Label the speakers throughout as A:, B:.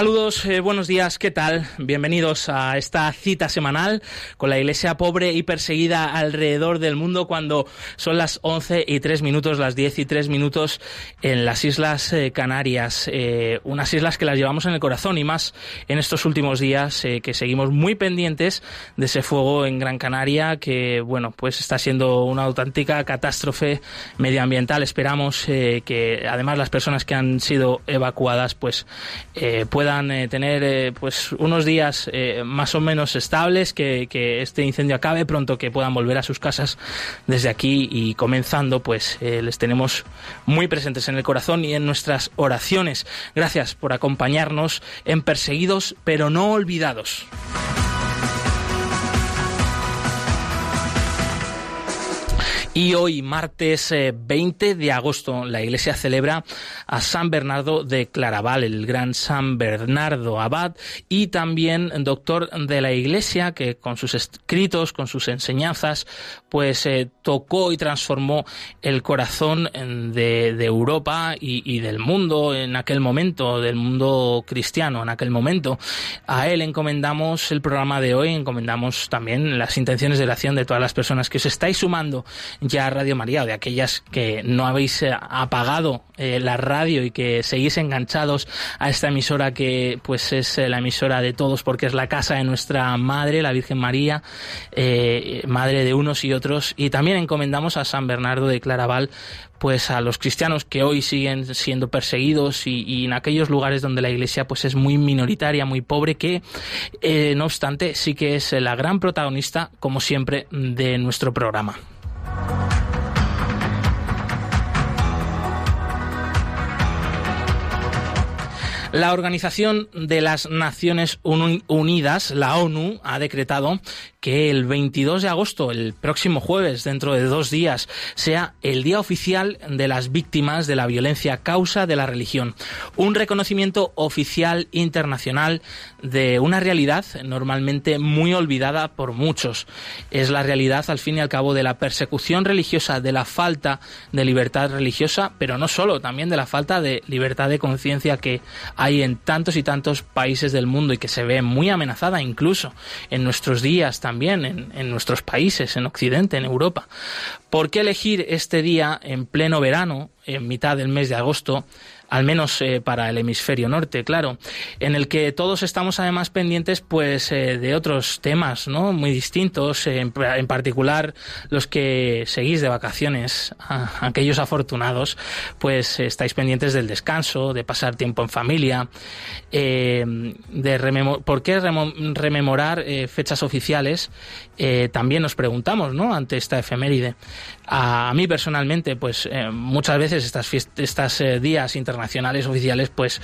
A: Saludos, eh, buenos días, ¿qué tal? Bienvenidos a esta cita semanal con la iglesia pobre y perseguida alrededor del mundo cuando son las 11 y 3 minutos, las 10 y 3 minutos en las Islas eh, Canarias, eh, unas islas que las llevamos en el corazón y más en estos últimos días que seguimos muy pendientes de ese fuego en Gran Canaria que, bueno, pues está siendo una auténtica catástrofe medioambiental. Esperamos que además las personas que han sido evacuadas pues puedan eh, tener eh, pues unos días eh, más o menos estables, que, que, este incendio acabe pronto, que puedan volver a sus casas desde aquí y comenzando, pues les tenemos muy presentes en el corazón y en nuestras oraciones. Gracias por acompañarnos en Perseguidos pero no olvidados. Y hoy, martes 20 eh, de agosto, la Iglesia celebra a San Bernardo de Claraval, el gran San Bernardo Abad, y también doctor de la Iglesia, que con sus escritos, con sus enseñanzas, pues eh, tocó y transformó el corazón de, Europa y, del mundo en aquel momento, del mundo cristiano en aquel momento. A él encomendamos el programa de hoy, encomendamos también las intenciones de oración de todas las personas que os estáis sumando ya Radio María o de aquellas que no habéis eh, apagado eh, la radio y que seguís enganchados a esta emisora que pues es eh, la emisora de todos porque es la casa de nuestra madre, la Virgen María, madre de unos y otros. Y también encomendamos a San Bernardo de Claraval pues a los cristianos que hoy siguen siendo perseguidos y, en aquellos lugares donde la iglesia pues es muy minoritaria, muy pobre, que no obstante sí que es la gran protagonista, como siempre, de nuestro programa. La Organización de las Naciones Unidas, la ONU, ha decretado que el 22 de agosto, el próximo jueves, dentro de dos días, sea el Día Oficial de las Víctimas de la Violencia Causa de la Religión. Un reconocimiento oficial internacional de una realidad normalmente muy olvidada por muchos. Es la realidad, al fin y al cabo, de la persecución religiosa, de la falta de libertad religiosa, pero no solo, también de la falta de libertad de conciencia que hay en tantos y tantos países del mundo y que se ve muy amenazada incluso en nuestros días también en, nuestros países, en Occidente, en Europa. ¿Por qué elegir este día en pleno verano, en mitad del mes de agosto, al menos eh, para el hemisferio norte, claro, en el que todos estamos además pendientes pues eh, de otros temas, ¿no? Muy distintos, en, particular los que seguís de vacaciones, aquellos afortunados, pues estáis pendientes del descanso, de pasar tiempo en familia, eh, de ¿por qué rememorar fechas oficiales? también nos preguntamos, ¿no? Ante esta efeméride. A, mí personalmente, pues muchas veces estas, estas días internacionales nacionales oficiales pues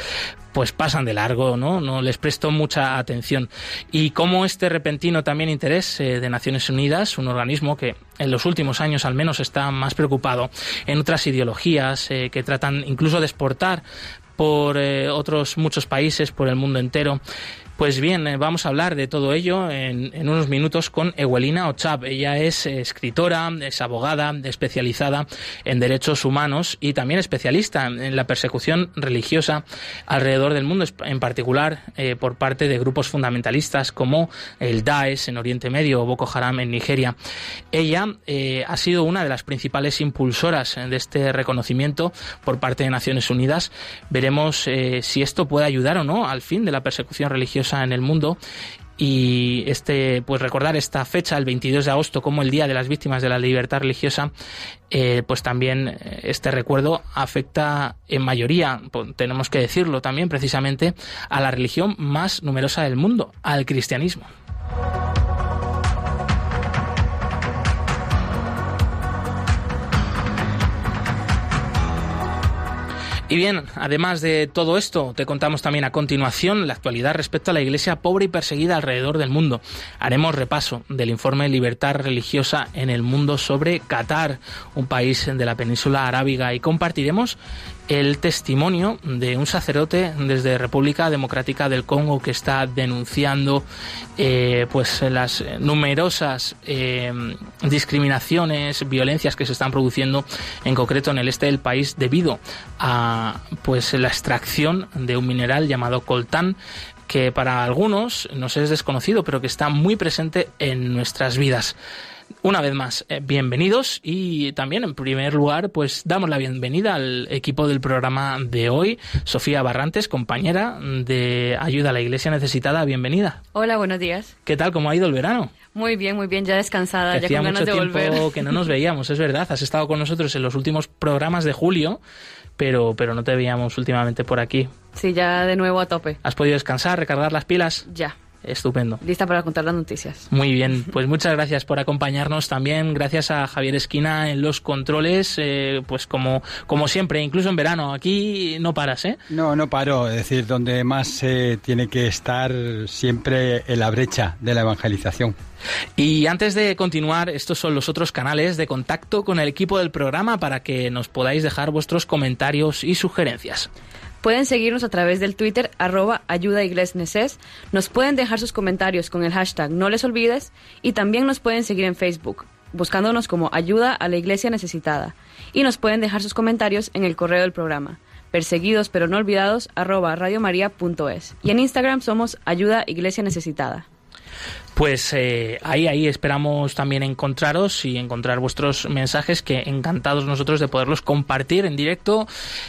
A: pues pasan de largo, ¿no? No les presto mucha atención. Y como este repentino también interés eh, de Naciones Unidas, un organismo que en los últimos años al menos está más preocupado en otras ideologías eh, que tratan incluso de exportar por eh, otros muchos países, por el mundo entero, pues bien, eh, vamos a hablar de todo ello en, unos minutos con Ewelina Ochab. Ella es escritora, es abogada, especializada en derechos humanos y también especialista en la persecución religiosa alrededor del mundo, en particular eh, por parte de grupos fundamentalistas como el Daesh en Oriente Medio o Boko Haram en Nigeria. Ella eh, ha sido una de las principales impulsoras de este reconocimiento por parte de Naciones Unidas. Veremos si esto puede ayudar o no al fin de la persecución religiosa en el mundo. Y este pues recordar esta fecha el 22 de agosto como el día de las víctimas de la libertad religiosa eh, pues también eh, este recuerdo afecta en mayoría tenemos que decirlo también precisamente a la religión más numerosa del mundo al cristianismo Y bien, además de todo esto, te contamos también a continuación la actualidad respecto a la iglesia pobre y perseguida alrededor del mundo. Haremos repaso del informe Libertad Religiosa en el Mundo sobre Qatar, un país de la península arábiga, y compartiremos el testimonio de un sacerdote desde República Democrática del Congo que está denunciando eh, pues las numerosas eh, discriminaciones, violencias que se están produciendo en concreto en el este del país debido a pues la extracción de un mineral llamado coltán que para algunos nos es desconocido pero que está muy presente en nuestras vidas. Una vez más, eh, bienvenidos y también en primer lugar, pues damos la bienvenida al equipo del programa de hoy, Sofía Barrantes, compañera de Ayuda a la Iglesia Necesitada, bienvenida.
B: Hola, buenos días.
A: ¿Qué tal? ¿Cómo ha ido el verano?
B: Muy bien, muy bien, ya descansada, ya con ganas
A: mucho
B: de volver.
A: tiempo que no nos veíamos, es verdad. Has estado con nosotros en los últimos programas de julio, pero, pero no te veíamos últimamente por aquí.
B: Sí, ya de nuevo a tope.
A: ¿Has podido descansar, recargar las pilas?
B: Ya.
A: Estupendo.
B: Lista para contar las noticias.
A: Muy bien, pues muchas gracias por acompañarnos también. Gracias a Javier Esquina en los controles, eh, pues como, como siempre, incluso en verano. Aquí no paras, ¿eh?
C: No, no paro. Es decir, donde más se tiene que estar siempre en la brecha de la evangelización.
A: Y antes de continuar, estos son los otros canales de contacto con el equipo del programa para que nos podáis dejar vuestros comentarios y sugerencias.
B: Pueden seguirnos a través del Twitter arroba ayudaiglesneses, nos pueden dejar sus comentarios con el hashtag no les olvides y también nos pueden seguir en Facebook buscándonos como ayuda a la iglesia necesitada y nos pueden dejar sus comentarios en el correo del programa perseguidos pero no olvidados arroba radiomaria.es y en Instagram somos ayuda iglesia necesitada.
A: Pues eh, ahí, ahí esperamos también encontraros y encontrar vuestros mensajes, que encantados nosotros de poderlos compartir en directo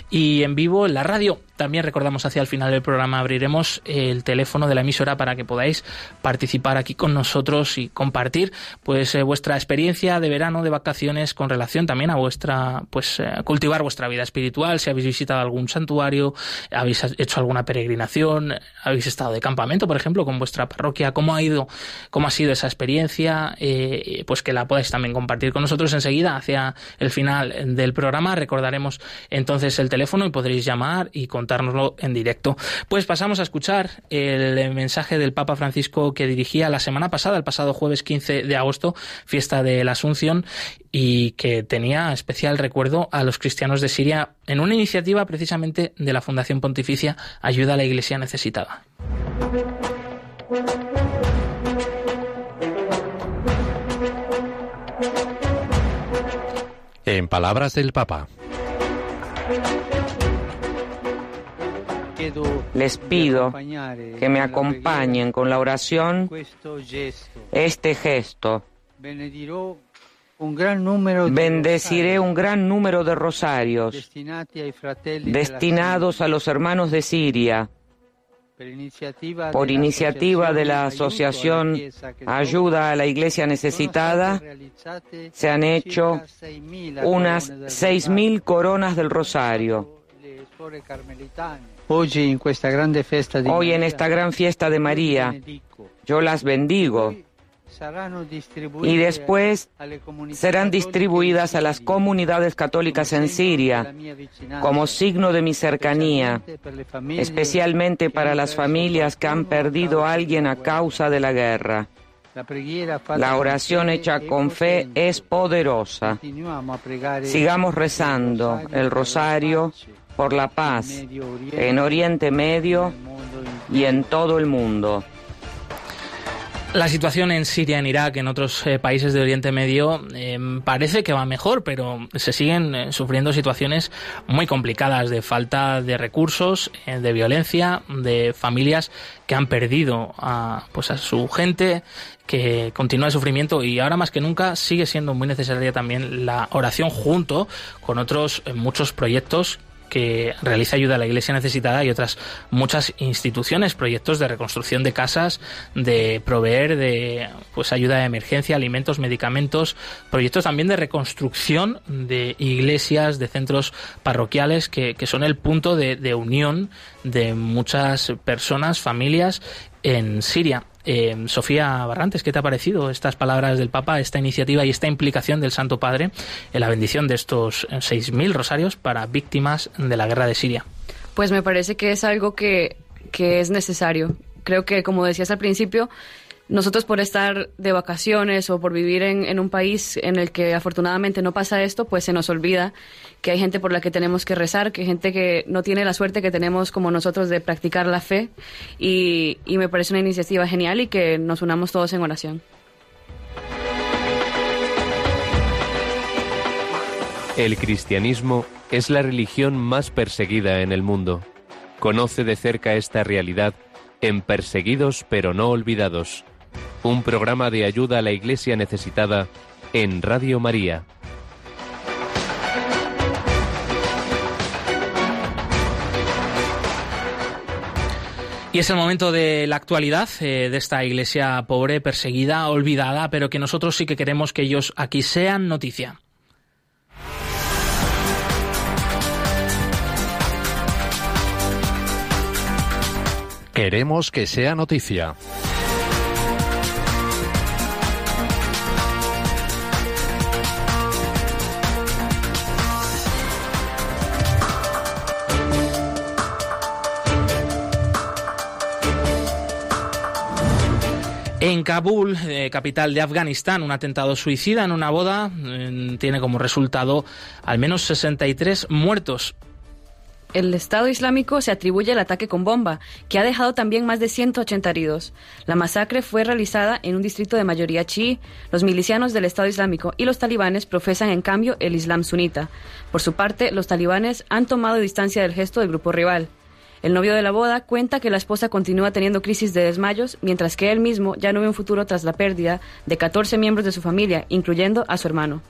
A: y en vivo en la radio. También recordamos hacia el final del programa abriremos el teléfono de la emisora para que podáis participar aquí con nosotros y compartir pues eh, vuestra experiencia de verano, de vacaciones con relación también a vuestra pues eh, cultivar vuestra vida espiritual, si habéis visitado algún santuario, habéis hecho alguna peregrinación, habéis estado de campamento, por ejemplo, con vuestra parroquia, cómo ha ido, cómo ha sido esa experiencia, eh, pues que la podáis también compartir con nosotros enseguida hacia el final del programa. Recordaremos entonces el teléfono y podréis llamar y contar en directo. Pues pasamos a escuchar el mensaje del Papa Francisco que dirigía la semana pasada, el pasado jueves 15 de agosto, fiesta de la Asunción, y que tenía especial recuerdo a los cristianos de Siria en una iniciativa precisamente de la Fundación Pontificia Ayuda a la Iglesia Necesitada.
D: En palabras del Papa.
E: Les pido que me acompañen con la oración este gesto. Bendeciré un gran número de rosarios destinados a los hermanos de Siria por iniciativa de la Asociación Ayuda a la Iglesia Necesitada, se han hecho unas seis mil coronas del rosario.
F: Hoy
E: en esta gran fiesta de María, yo las bendigo. Y después serán distribuidas a las comunidades católicas en Siria como signo de mi cercanía, especialmente para las familias que han perdido a alguien a causa de la guerra. La oración hecha con fe es poderosa. Sigamos rezando el rosario por la paz en Oriente Medio y en todo el mundo.
A: La situación en Siria, en Irak, en otros eh, países de Oriente Medio eh, parece que va mejor, pero se siguen eh, sufriendo situaciones muy complicadas de falta de recursos, de violencia, de familias que han perdido a, pues a su gente, que continúa el sufrimiento y ahora más que nunca sigue siendo muy necesaria también la oración junto con otros muchos proyectos que realiza ayuda a la Iglesia necesitada y otras muchas instituciones, proyectos de reconstrucción de casas, de proveer de pues ayuda de emergencia, alimentos, medicamentos, proyectos también de reconstrucción de iglesias, de centros parroquiales que, que son el punto de, de unión de muchas personas, familias en Siria. Eh, Sofía Barrantes, ¿qué te ha parecido estas palabras del Papa, esta iniciativa y esta implicación del Santo Padre en la bendición de estos 6.000 rosarios para víctimas de la guerra de Siria?
B: Pues me parece que es algo que, que es necesario. Creo que, como decías al principio, nosotros por estar de vacaciones o por vivir en, un país en el que afortunadamente no pasa esto, pues se nos olvida que hay gente por la que tenemos que rezar, que hay gente que no tiene la suerte que tenemos como nosotros de practicar la fe y, y me parece una iniciativa genial y que nos unamos todos en oración.
D: El cristianismo es la religión más perseguida en el mundo. Conoce de cerca esta realidad en Perseguidos pero no olvidados un programa de ayuda a la Iglesia necesitada en Radio María.
A: Y es el momento de la actualidad eh, de esta iglesia pobre, perseguida, olvidada, pero que nosotros sí que queremos que ellos aquí sean noticia.
D: Queremos que sea noticia.
A: En Kabul, eh, capital de Afganistán, un atentado suicida en una boda tiene como resultado al menos 63 muertos.
B: El Estado Islámico se atribuye el ataque con bomba, que ha dejado también más de 180 heridos. La masacre fue realizada en un distrito de mayoría chií. Los milicianos del Estado Islámico y los talibanes profesan en cambio el Islam sunita. Por su parte, los talibanes han tomado distancia del gesto del grupo rival. El novio de la boda cuenta que la esposa continúa teniendo crisis de desmayos, mientras que él mismo ya no ve un futuro tras la pérdida de 14 miembros de su familia, incluyendo a su hermano.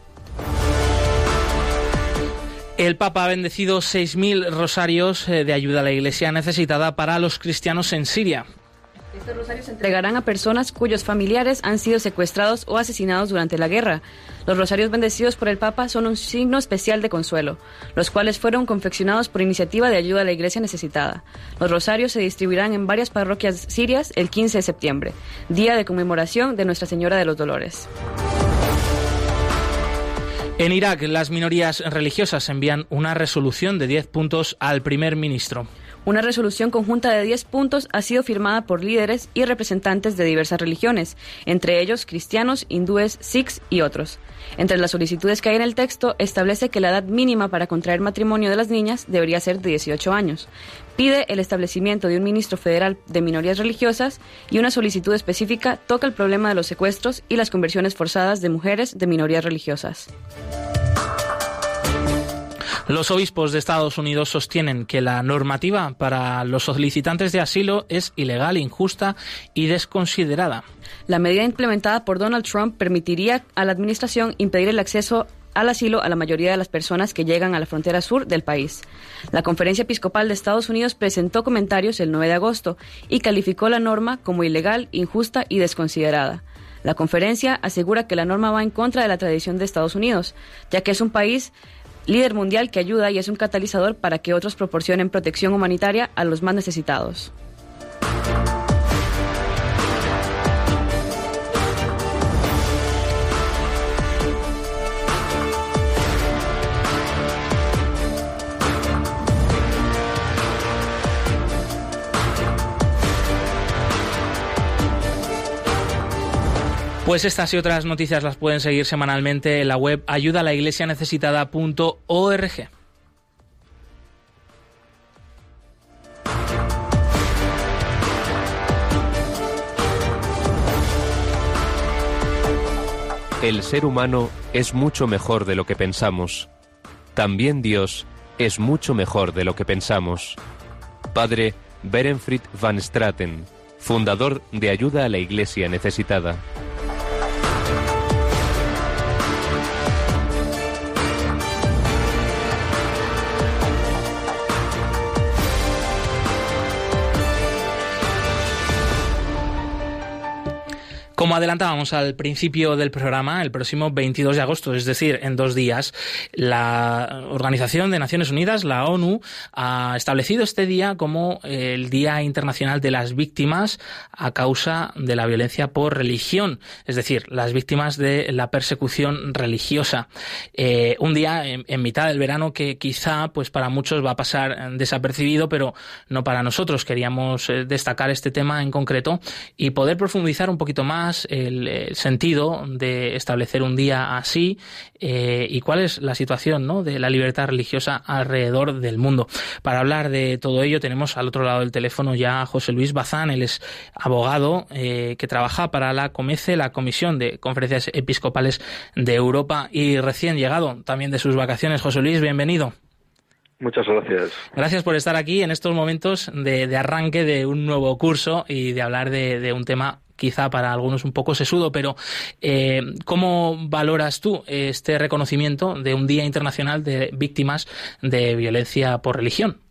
A: El Papa ha bendecido 6.000 rosarios eh, de ayuda a la Iglesia necesitada para los cristianos en Siria.
B: Estos rosarios se entregarán a personas cuyos familiares han sido secuestrados o asesinados durante la guerra. Los rosarios bendecidos por el Papa son un signo especial de consuelo, los cuales fueron confeccionados por iniciativa de ayuda a la iglesia necesitada. Los rosarios se distribuirán en varias parroquias sirias el 15 de septiembre, día de conmemoración de Nuestra Señora de los Dolores.
A: En Irak, las minorías religiosas envían una resolución de 10 puntos al primer ministro.
B: Una resolución conjunta de 10 puntos ha sido firmada por líderes y representantes de diversas religiones, entre ellos cristianos, hindúes, sikhs y otros. Entre las solicitudes que hay en el texto establece que la edad mínima para contraer matrimonio de las niñas debería ser de 18 años. Pide el establecimiento de un ministro federal de minorías religiosas y una solicitud específica toca el problema de los secuestros y las conversiones forzadas de mujeres de minorías religiosas.
A: Los obispos de Estados Unidos sostienen que la normativa para los solicitantes de asilo es ilegal, injusta y desconsiderada.
B: La medida implementada por Donald Trump permitiría a la Administración impedir el acceso al asilo a la mayoría de las personas que llegan a la frontera sur del país. La Conferencia Episcopal de Estados Unidos presentó comentarios el 9 de agosto y calificó la norma como ilegal, injusta y desconsiderada. La conferencia asegura que la norma va en contra de la tradición de Estados Unidos, ya que es un país líder mundial que ayuda y es un catalizador para que otros proporcionen protección humanitaria a los más necesitados.
A: Pues estas y otras noticias las pueden seguir semanalmente en la web ayudalaiglesianecesitada.org.
D: El ser humano es mucho mejor de lo que pensamos. También Dios es mucho mejor de lo que pensamos. Padre Berenfried van Straten, fundador de Ayuda a la Iglesia Necesitada.
A: Como adelantábamos al principio del programa, el próximo 22 de agosto, es decir, en dos días, la Organización de Naciones Unidas, la ONU, ha establecido este día como el Día Internacional de las Víctimas a causa de la violencia por religión, es decir, las víctimas de la persecución religiosa. Eh, un día en, en, mitad del verano que quizá, pues para muchos va a pasar desapercibido, pero no para nosotros. Queríamos eh, destacar este tema en concreto y poder profundizar un poquito más el, sentido de establecer un día así eh, y cuál es la situación ¿no? de la libertad religiosa alrededor del mundo. Para hablar de todo ello tenemos al otro lado del teléfono ya a José Luis Bazán, él es abogado eh, que trabaja para la COMECE, la Comisión de Conferencias Episcopales de Europa y recién llegado también de sus vacaciones. José Luis, bienvenido.
F: Muchas gracias.
A: Gracias por estar aquí en estos momentos de, arranque de un nuevo curso y de hablar de, de un tema quizá para algunos un poco sesudo, pero eh, ¿cómo valoras tú este reconocimiento de un Día Internacional de Víctimas de Violencia por Religión?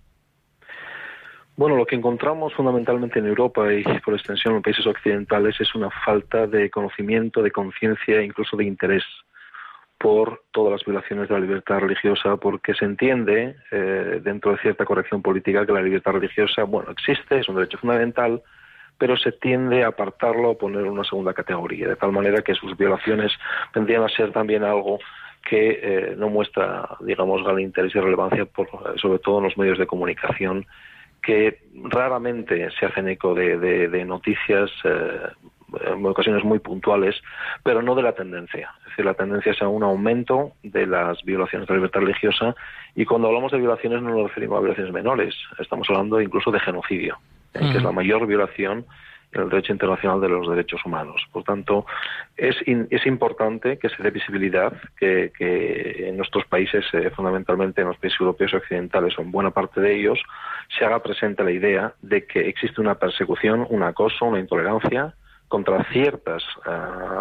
F: Bueno, lo que encontramos fundamentalmente en Europa y por extensión en países occidentales es una falta de conocimiento, de conciencia e incluso de interés por todas las violaciones de la libertad religiosa, porque se entiende eh, dentro de cierta corrección política que la libertad religiosa, bueno, existe, es un derecho fundamental, pero se tiende a apartarlo o poner una segunda categoría, de tal manera que sus violaciones tendrían a ser también algo que eh, no muestra, digamos, gran interés y relevancia, por, sobre todo en los medios de comunicación, que raramente se hacen eco de, noticias, eh, en ocasiones muy puntuales, pero no de la tendencia. Es decir, la tendencia es a un aumento de las violaciones de la libertad religiosa y cuando hablamos de violaciones no nos referimos a violaciones menores, estamos hablando incluso de genocidio que es la mayor violación en el derecho internacional de los derechos humanos. Por tanto, es, es importante que se dé visibilidad, que, en nuestros países, eh, fundamentalmente en los países europeos y occidentales, o en buena parte de ellos, se haga presente la idea de que existe una persecución, un acoso, una intolerancia contra ciertas eh,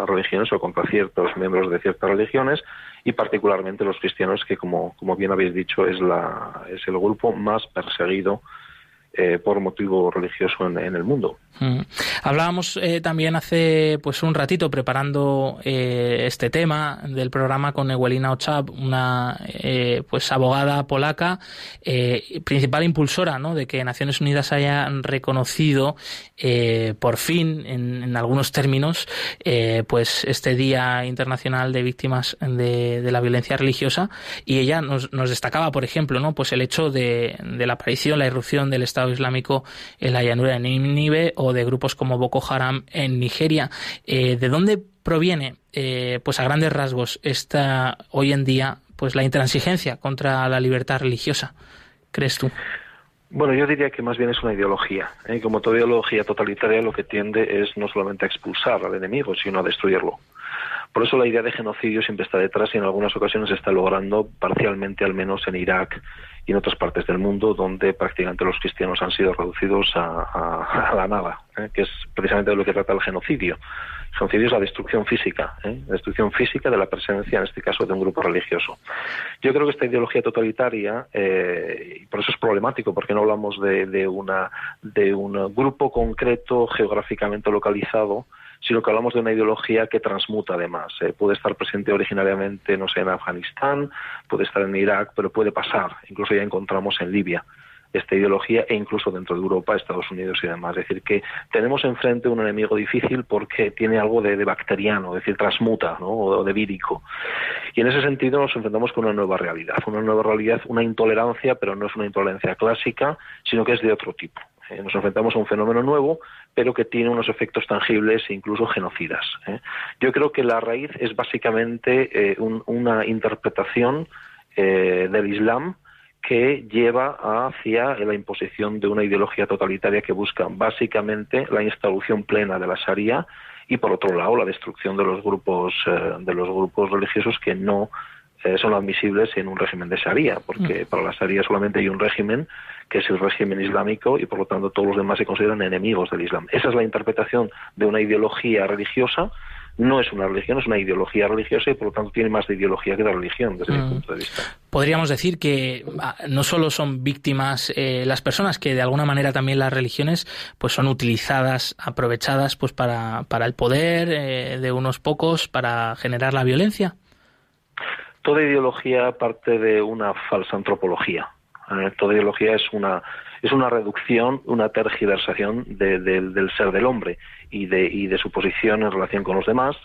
F: religiones o contra ciertos miembros de ciertas religiones y particularmente los cristianos que como, como bien habéis dicho es la es el grupo más perseguido eh, por motivo religioso en, el mundo.
A: Mm. Hablábamos eh, también hace pues un ratito preparando eh, este tema del programa con Ewelina Ochab, una pues abogada polaca, principal impulsora ¿no? de que Naciones Unidas haya reconocido por fin, en, algunos términos, pues este Día Internacional de Víctimas de, la Violencia Religiosa. Y ella nos, nos, destacaba, por ejemplo, ¿no? pues el hecho de, de la aparición, la irrupción del Estado Islámico en la llanura de Nínive o de grupos como Boko Haram en Nigeria. Eh, ¿De dónde proviene, eh, pues a grandes rasgos, esta hoy en día, pues la intransigencia contra la libertad religiosa? ¿Crees tú?
F: Bueno, yo diría que más bien es una ideología. ¿eh? Como toda ideología totalitaria, lo que tiende es no solamente a expulsar al enemigo, sino a destruirlo. Por eso la idea de genocidio siempre está detrás y en algunas ocasiones se está logrando parcialmente, al menos en Irak y en otras partes del mundo donde prácticamente los cristianos han sido reducidos a, la nada, ¿eh? que es precisamente de lo que trata el genocidio. El genocidio es la destrucción física, ¿eh? la destrucción física de la presencia, en este caso, de un grupo religioso. Yo creo que esta ideología totalitaria, eh, y por eso es problemático, porque no hablamos de, una, de un grupo concreto geográficamente localizado, sino que hablamos de una ideología que transmuta además. Eh, puede estar presente originariamente, no sé, en Afganistán, puede estar en Irak, pero puede pasar. Incluso ya encontramos en Libia esta ideología e incluso dentro de Europa, Estados Unidos y demás. Es decir, que tenemos enfrente un enemigo difícil porque tiene algo de, bacteriano, es decir, transmuta, ¿no? o de vírico. Y en ese sentido nos enfrentamos con una nueva realidad, una nueva realidad, una intolerancia, pero no es una intolerancia clásica, sino que es de otro tipo. Eh, nos enfrentamos a un fenómeno nuevo, pero que tiene unos efectos tangibles e incluso genocidas. ¿eh? Yo creo que la raíz es básicamente eh, una interpretación del Islam que lleva hacia la imposición de una ideología totalitaria que busca básicamente la instauración plena de la Sharia y por otro lado la destrucción de los grupos de los grupos religiosos que no son admisibles en un régimen de Sharia, porque mm. para la Sharia solamente hay un régimen que es el régimen islámico y por lo tanto todos los demás se consideran enemigos del Islam. Esa es la interpretación de una ideología religiosa no es una religión, es una ideología religiosa y por lo tanto tiene más de ideología que de religión desde mi mm. punto de vista.
A: Podríamos decir que ah, no solo son víctimas eh, las personas, que de alguna manera también las religiones pues son utilizadas, aprovechadas pues para, para el poder eh, de unos pocos, para generar la violencia.
F: Toda ideología parte de una falsa antropología. Eh, toda ideología es una es una reducción, una tergiversación del ser del hombre y de, y de su posición en relación con los demás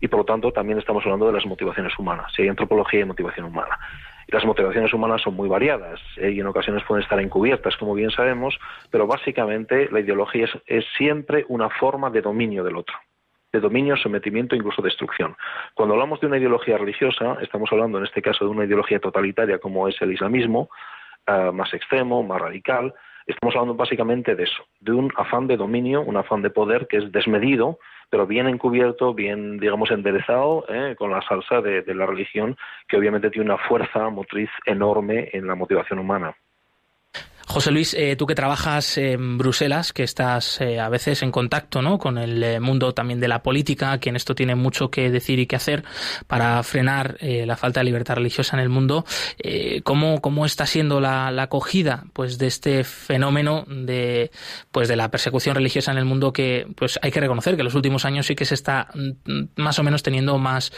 F: y por lo tanto también estamos hablando de las motivaciones humanas. Si hay antropología y motivación humana. Las motivaciones humanas son muy variadas ¿eh? y en ocasiones pueden estar encubiertas, como bien sabemos, pero básicamente la ideología es, es siempre una forma de dominio del otro de dominio, sometimiento e incluso destrucción. Cuando hablamos de una ideología religiosa, estamos hablando en este caso de una ideología totalitaria como es el islamismo, eh, más extremo, más radical. Estamos hablando básicamente de eso, de un afán de dominio, un afán de poder que es desmedido, pero bien encubierto, bien, digamos, enderezado eh, con la salsa de la religión, que obviamente tiene una fuerza motriz enorme en la motivación humana.
A: José Luis, eh, tú que trabajas en Bruselas, que estás eh, a veces en contacto ¿no? con el eh, mundo también de la política, que en esto tiene mucho que decir y que hacer para frenar la falta de libertad religiosa en el mundo, ¿cómo, ¿cómo, está siendo la, acogida pues, de este fenómeno de, pues, de la persecución religiosa en el mundo que pues, hay que reconocer que en los últimos años sí que se está mm, más o menos teniendo más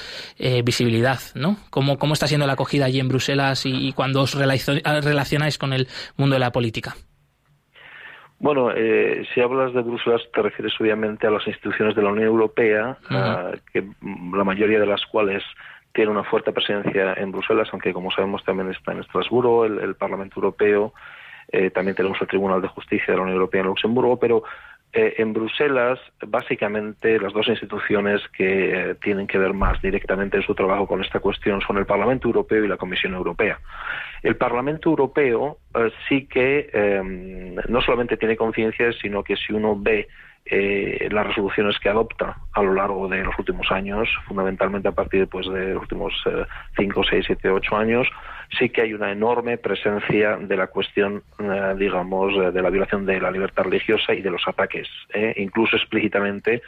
A: visibilidad? ¿no? ¿Cómo, ¿Cómo está siendo la acogida allí en Bruselas y, y cuando os relacionáis con el mundo de la política?
F: Bueno, eh, si hablas de Bruselas te refieres obviamente a las instituciones de la Unión Europea, que la mayoría de las cuales tiene una fuerte presencia en Bruselas, aunque como sabemos también está en Estrasburgo, el, Parlamento Europeo, eh, también tenemos el Tribunal de Justicia de la Unión Europea en Luxemburgo, pero eh, en Bruselas, básicamente, las dos instituciones que eh, tienen que ver más directamente en su trabajo con esta cuestión son el Parlamento Europeo y la Comisión Europea. El Parlamento Europeo eh, sí que em, no solamente tiene conciencia, sino que si uno ve eh, las resoluciones que adopta a lo largo de los últimos años, fundamentalmente a partir pues, de los últimos 5, 6, 7, 8 años, sí que hay una enorme presencia de la cuestión, eh, digamos, de la violación de la libertad religiosa y de los ataques. ¿eh? Incluso explícitamente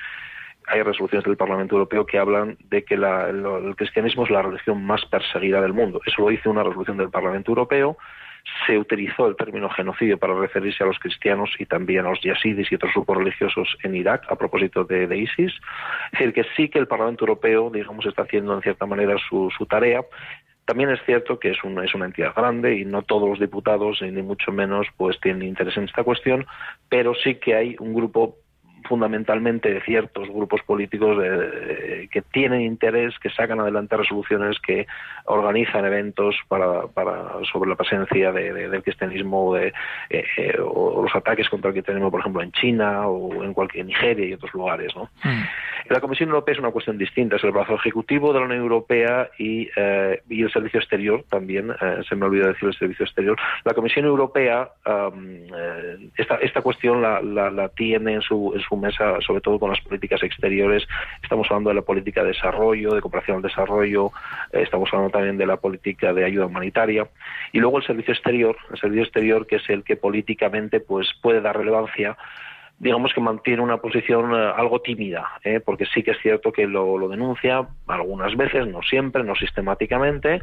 F: hay resoluciones del Parlamento Europeo que hablan de que el cristianismo es la religión más perseguida del mundo. Eso lo dice una resolución del Parlamento Europeo se utilizó el término genocidio para referirse a los cristianos y también a los yazidis y otros grupos religiosos en Irak a propósito de, ISIS. Es decir, que sí que el Parlamento Europeo, digamos, está haciendo en cierta manera su, tarea. También es cierto que es una, es una entidad grande y no todos los diputados, ni mucho menos, pues tienen interés en esta cuestión, pero sí que hay un grupo fundamentalmente de ciertos grupos políticos que tienen interés, que sacan adelante resoluciones, que organizan eventos para, para sobre la presencia del cristianismo de, eh, eh, o los ataques contra el cristianismo, por ejemplo, en China o en cualquier Nigeria y otros lugares. ¿no? Mm. La Comisión Europea es una cuestión distinta, es el brazo ejecutivo de la Unión Europea y, eh, y el servicio exterior también, se me olvidó decir el servicio exterior. La Comisión Europea esta, esta cuestión la, la, la tiene en su, en su sobre todo con las políticas exteriores. Estamos hablando de la política de desarrollo, de cooperación al desarrollo, eh, estamos hablando también de la política de ayuda humanitaria. Y luego el servicio exterior, el servicio exterior que es el que políticamente pues puede dar relevancia digamos que mantiene una posición eh, algo tímida, ¿eh? porque sí que es cierto que lo, denuncia algunas veces, no siempre, no sistemáticamente,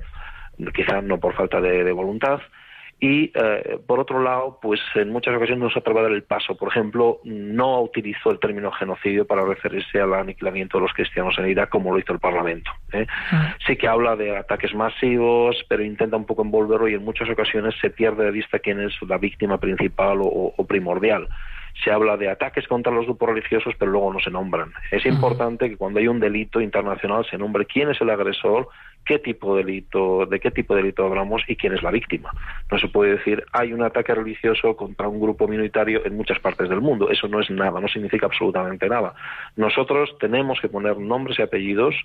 F: quizás no por falta de voluntad, y eh, por otro lado, pues en muchas ocasiones no se atreve a dar el paso. Por ejemplo, no utilizó el término genocidio para referirse al aniquilamiento de los cristianos en Irak como lo hizo el Parlamento. ¿eh? Ah. Sí que habla de ataques masivos, pero intenta un poco envolverlo y en muchas ocasiones se pierde de vista quién es la víctima principal o, primordial se habla de ataques contra los grupos religiosos, pero luego no se nombran. Es importante que cuando hay un delito internacional se nombre quién es el agresor, qué tipo de delito, de qué tipo de delito hablamos y quién es la víctima. No se puede decir hay un ataque religioso contra un grupo minoritario en muchas partes del mundo. Eso no es nada, no significa absolutamente nada. Nosotros tenemos que poner nombres y apellidos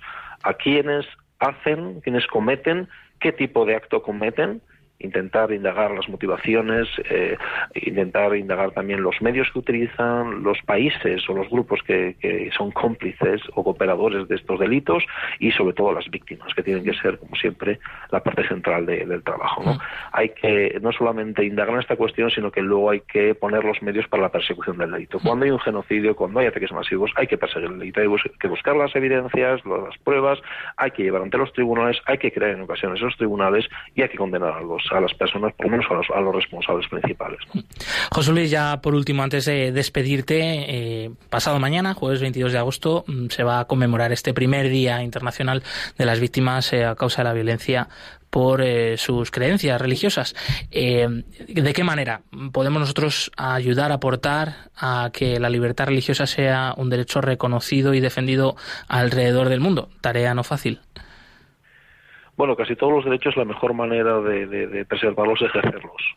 F: a quienes hacen, quienes cometen, qué tipo de acto cometen intentar indagar las motivaciones, eh, intentar indagar también los medios que utilizan los países o los grupos que, son cómplices o cooperadores de estos delitos y sobre todo las víctimas, que tienen que ser, como siempre, la parte central del trabajo. ¿no? Hay que no solamente indagar en esta cuestión, sino que luego hay que poner los medios para la persecución del delito. Cuando hay un genocidio, cuando hay ataques masivos, hay que perseguir el delito, hay que buscar las evidencias, las pruebas, hay que llevar ante los tribunales, hay que crear en ocasiones los tribunales y hay que condenar a los a las personas, por lo menos a los, responsables principales.
A: José Luis, ya por último, antes de despedirte, eh, pasado mañana, jueves 22 de agosto, mm, se va a conmemorar este primer Día Internacional de las Víctimas eh, a causa de la violencia por eh, sus creencias religiosas. ¿De qué manera podemos nosotros ayudar, aportar a que la libertad religiosa sea un derecho reconocido y defendido alrededor del mundo? Tarea no fácil
F: bueno, casi todos los derechos la mejor manera de, preservarlos es ejercerlos.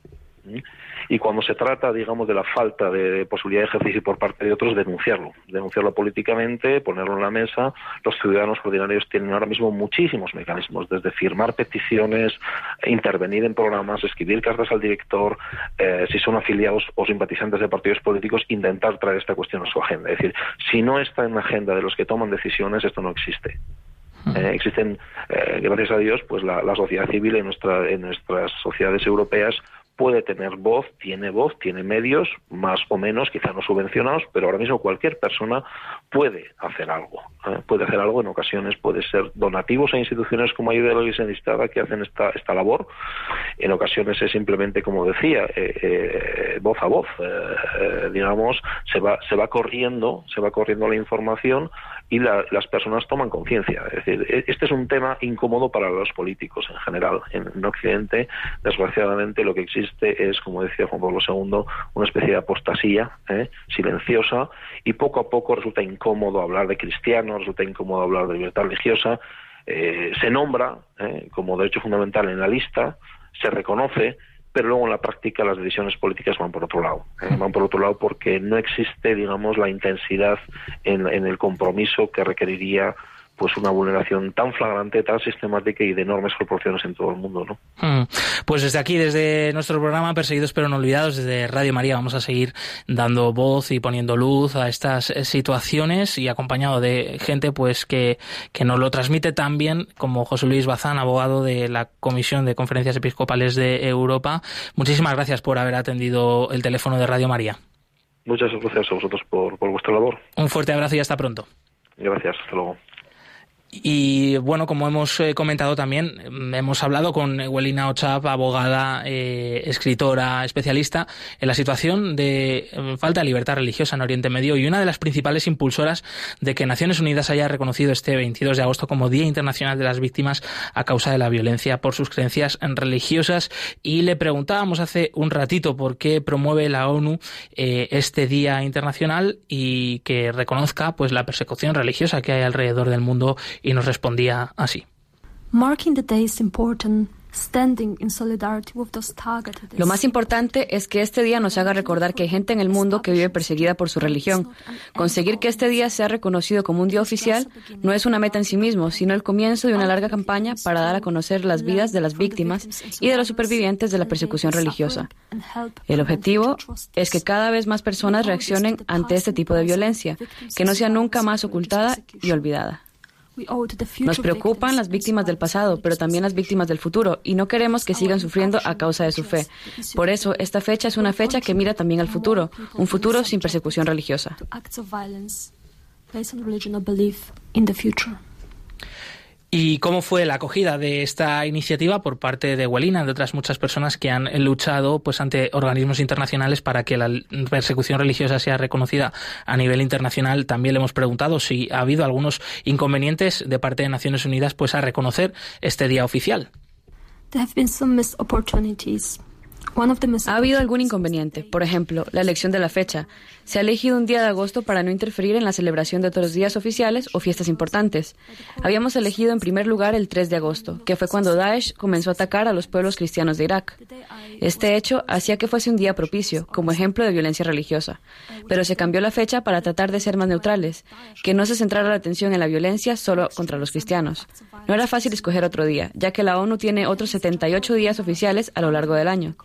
F: Y cuando se trata, digamos, de la falta de posibilidad de ejercicio por parte de otros, denunciarlo. Denunciarlo políticamente, ponerlo en la mesa. Los ciudadanos ordinarios tienen ahora mismo muchísimos mecanismos, desde firmar peticiones, intervenir en programas, escribir cartas al director, eh, si son afiliados o simpatizantes de partidos políticos, intentar traer esta cuestión a su agenda. Es decir, si no está en la agenda de los que toman decisiones, esto no existe. Eh, existen, eh, gracias a Dios, pues la, sociedad civil en, nuestra, en nuestras sociedades europeas puede tener voz, tiene voz, tiene medios, más o menos, quizá no subvencionados, pero ahora mismo cualquier persona puede hacer algo. ¿eh? Puede hacer algo en ocasiones, puede ser donativos a instituciones como Ayuda de la Iglesia Necesitada que hacen esta, esta labor. En ocasiones es simplemente, como decía, voz a voz. digamos, se va, se va corriendo, se va corriendo la información y las personas toman conciencia. Es decir, e, este es un tema incómodo para los políticos en general. En, Occidente, desgraciadamente, lo que existe es, como decía Juan Pablo II, una especie de apostasía ¿eh? silenciosa y poco a poco resulta incómodo hablar de cristianos, resulta incómodo hablar de libertad religiosa. Eh, se nombra ¿eh? como derecho fundamental en la lista, se reconoce, pero luego en la práctica las decisiones políticas van por otro lado. ¿eh? Van por otro lado porque no existe, digamos, la intensidad en, en el compromiso que requeriría pues una vulneración tan flagrante, tan sistemática y de enormes proporciones en todo el mundo, ¿no?
A: Mm. Pues desde aquí, desde nuestro programa Perseguidos pero no olvidados, desde Radio María, vamos a seguir dando voz y poniendo luz a estas eh, situaciones y acompañado de gente pues que, que nos lo transmite tan bien como José Luis Bazán, abogado de la Comisión de Conferencias Episcopales de Europa. Muchísimas gracias por haber atendido el teléfono de Radio María.
F: Muchas gracias a vosotros por, por vuestra labor.
A: Un fuerte abrazo y hasta pronto.
F: Gracias, hasta luego.
A: Y bueno, como hemos eh, comentado también, hemos hablado con Welina Ochap, abogada, eh, escritora, especialista en la situación de eh, falta de libertad religiosa en Oriente Medio y una de las principales impulsoras de que Naciones Unidas haya reconocido este 22 de agosto como Día Internacional de las Víctimas a causa de la violencia por sus creencias religiosas. Y le preguntábamos hace un ratito por qué promueve la ONU este Día Internacional y que reconozca pues la persecución religiosa que hay alrededor del mundo y nos respondía así.
B: Lo más importante es que este día nos haga recordar que hay gente en el mundo que vive perseguida por su religión. Conseguir que este día sea reconocido como un día oficial no es una meta en sí mismo, sino el comienzo de una larga campaña para dar a conocer las vidas de las víctimas y de los supervivientes de la persecución religiosa. El objetivo es que cada vez más personas reaccionen ante este tipo de violencia, que no sea nunca más ocultada y olvidada. Nos preocupan las víctimas del pasado, pero también las víctimas del futuro, y no queremos que sigan sufriendo a causa de su fe. Por eso, esta fecha es una fecha que mira también al futuro, un futuro sin persecución religiosa.
A: ¿Y cómo fue la acogida de esta iniciativa por parte de Huelina, de otras muchas personas que han luchado pues ante organismos internacionales para que la persecución religiosa sea reconocida a nivel internacional? También le hemos preguntado si ha habido algunos inconvenientes de parte de Naciones Unidas pues a reconocer este día oficial.
B: Ha habido algún inconveniente, por ejemplo, la elección de la fecha. Se ha elegido un día de agosto para no interferir en la celebración de otros días oficiales o fiestas importantes. Habíamos elegido en primer lugar el 3 de agosto, que fue cuando Daesh comenzó a atacar a los pueblos cristianos de Irak. Este hecho hacía que fuese un día propicio, como ejemplo de violencia religiosa. Pero se cambió la fecha para tratar de ser más neutrales, que no se centrara la atención en la violencia solo contra los cristianos. No era fácil escoger otro día, ya que la ONU tiene otros 78 días oficiales a lo largo del año.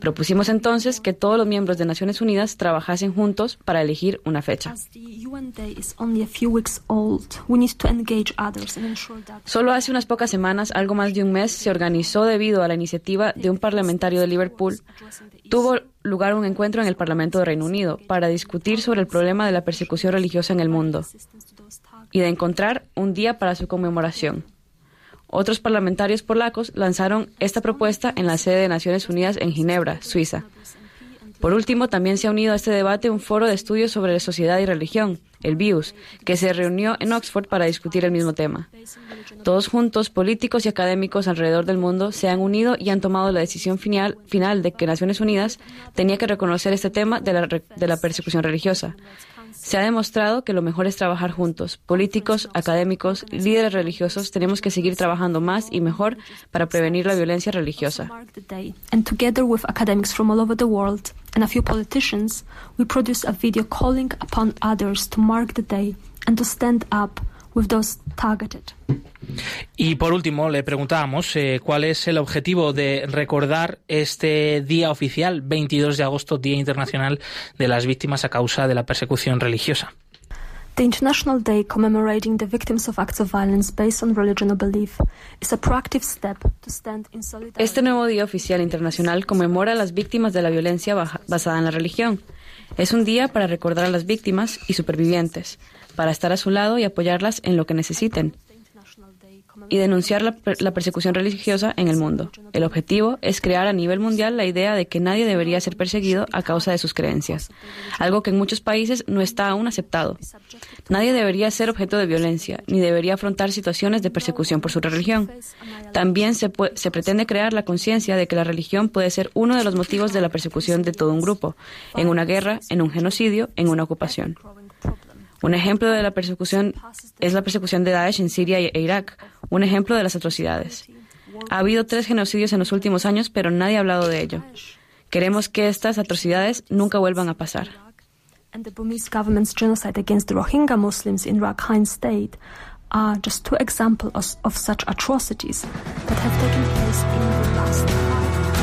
B: Propusimos entonces que todos los miembros de Naciones Unidas trabajasen juntos para elegir una fecha. Solo hace unas pocas semanas, algo más de un mes, se organizó debido a la iniciativa de un parlamentario de Liverpool, tuvo lugar un encuentro en el Parlamento de Reino Unido para discutir sobre el problema de la persecución religiosa en el mundo y de encontrar un día para su conmemoración. Otros parlamentarios polacos lanzaron esta propuesta en la sede de Naciones Unidas en Ginebra, Suiza. Por último, también se ha unido a este debate un foro de estudios sobre sociedad y religión, el BIUS, que se reunió en Oxford para discutir el mismo tema. Todos juntos, políticos y académicos alrededor del mundo, se han unido y han tomado la decisión final, final de que Naciones Unidas tenía que reconocer este tema de la, de la persecución religiosa. Se ha demostrado que lo mejor es trabajar juntos. Políticos, académicos, líderes religiosos tenemos que seguir trabajando más y mejor para prevenir la violencia religiosa.
G: And together with academics from all over the world and a few politicians, we produced a video calling upon others to mark the day and to stand up with those targeted.
A: Y por último, le preguntábamos eh, cuál es el objetivo de recordar este día oficial, 22 de agosto, Día Internacional de las Víctimas a causa de la persecución religiosa.
G: The International Day commemorating the victims of acts of violence based on religion or belief is a proactive step to stand in solidarity.
B: Este nuevo Día Oficial Internacional conmemora a las víctimas de la violencia basada en la religión. Es un día para recordar a las víctimas y supervivientes, para estar a su lado y apoyarlas en lo que necesiten y denunciar la, persecución religiosa en el mundo. El objetivo es crear a nivel mundial la idea de que nadie debería ser perseguido a causa de sus creencias, algo que en muchos países no está aún aceptado. Nadie debería ser objeto de violencia, ni debería afrontar situaciones de persecución por su religión. También se pretende crear la conciencia de que la religión puede ser uno de los motivos de la persecución de todo un grupo, en una guerra, en un genocidio, en una ocupación. Un ejemplo de la persecución es la persecución de Daesh en Siria e Irak, un ejemplo de las atrocidades. Ha habido tres genocidios en los últimos años, pero nadie ha hablado de ello. Queremos que estas atrocidades nunca vuelvan a pasar.
G: And the Burmese government's genocide against the Rohingya Muslims in Rakhine State are just two examples of, such atrocities that have taken place in the last
H: Hoy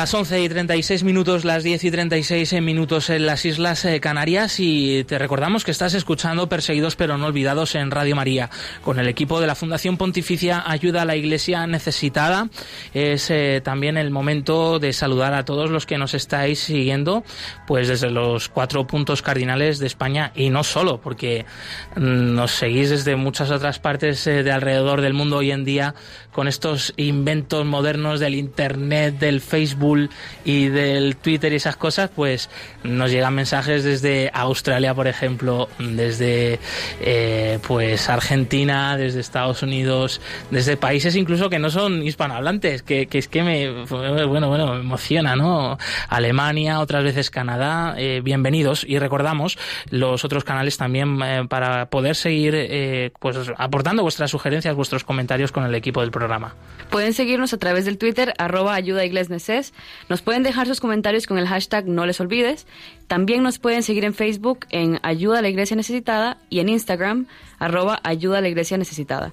A: Las 11 y 36 minutos, las 10 y 36 minutos en las Islas eh, Canarias y te recordamos que estás escuchando Perseguidos pero no olvidados en Radio María con el equipo de la Fundación Pontificia Ayuda a la Iglesia Necesitada. Es eh, también el momento de saludar a todos los que nos estáis siguiendo pues desde los cuatro puntos cardinales de España y no solo porque mm, nos seguís desde muchas otras partes eh, de alrededor del mundo hoy en día con estos inventos modernos del Internet, del Facebook y del Twitter y esas cosas, pues nos llegan mensajes desde Australia, por ejemplo, desde eh, pues Argentina, desde Estados Unidos, desde países incluso que no son hispanohablantes, que, es que me bueno bueno me emociona, ¿no? Alemania, otras veces Canadá, eh, bienvenidos y recordamos los otros canales también eh, para poder seguir pues aportando vuestras sugerencias, vuestros comentarios con el equipo del programa.
B: Pueden seguirnos a través del Twitter, arroba ayuda iglesneses. Nos pueden dejar sus comentarios con el hashtag no les olvides. También nos pueden seguir en Facebook en Ayuda a la Iglesia Necesitada y en Instagram, arroba ayuda a la Iglesia Necesitada.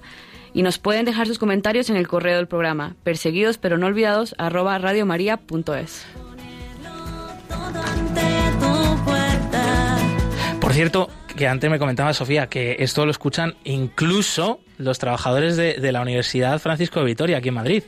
B: Y nos pueden dejar sus comentarios en el correo del programa, perseguidos pero no olvidados, arroba radiomaria.es.
A: Por cierto, que antes me comentaba Sofía que esto lo escuchan incluso los trabajadores de, de la Universidad Francisco de Vitoria, aquí en Madrid.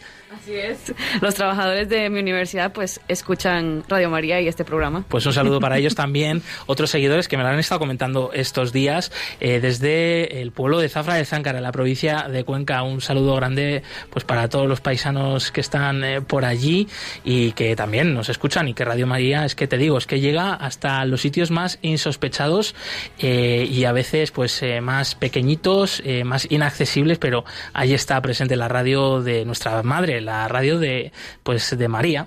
B: Así es. Los trabajadores de mi universidad pues escuchan Radio María y este programa.
A: Pues un saludo para ellos también. Otros seguidores que me lo han estado comentando estos días eh, desde el pueblo de Zafra de Záncara, la provincia de Cuenca. Un saludo grande pues para todos los paisanos que están eh, por allí y que también nos escuchan y que Radio María es que te digo, es que llega hasta los sitios más insospechados eh, y a veces pues eh, más pequeñitos, eh, más inaccesibles, pero ahí está presente la radio de nuestra madre, la radio de pues de María.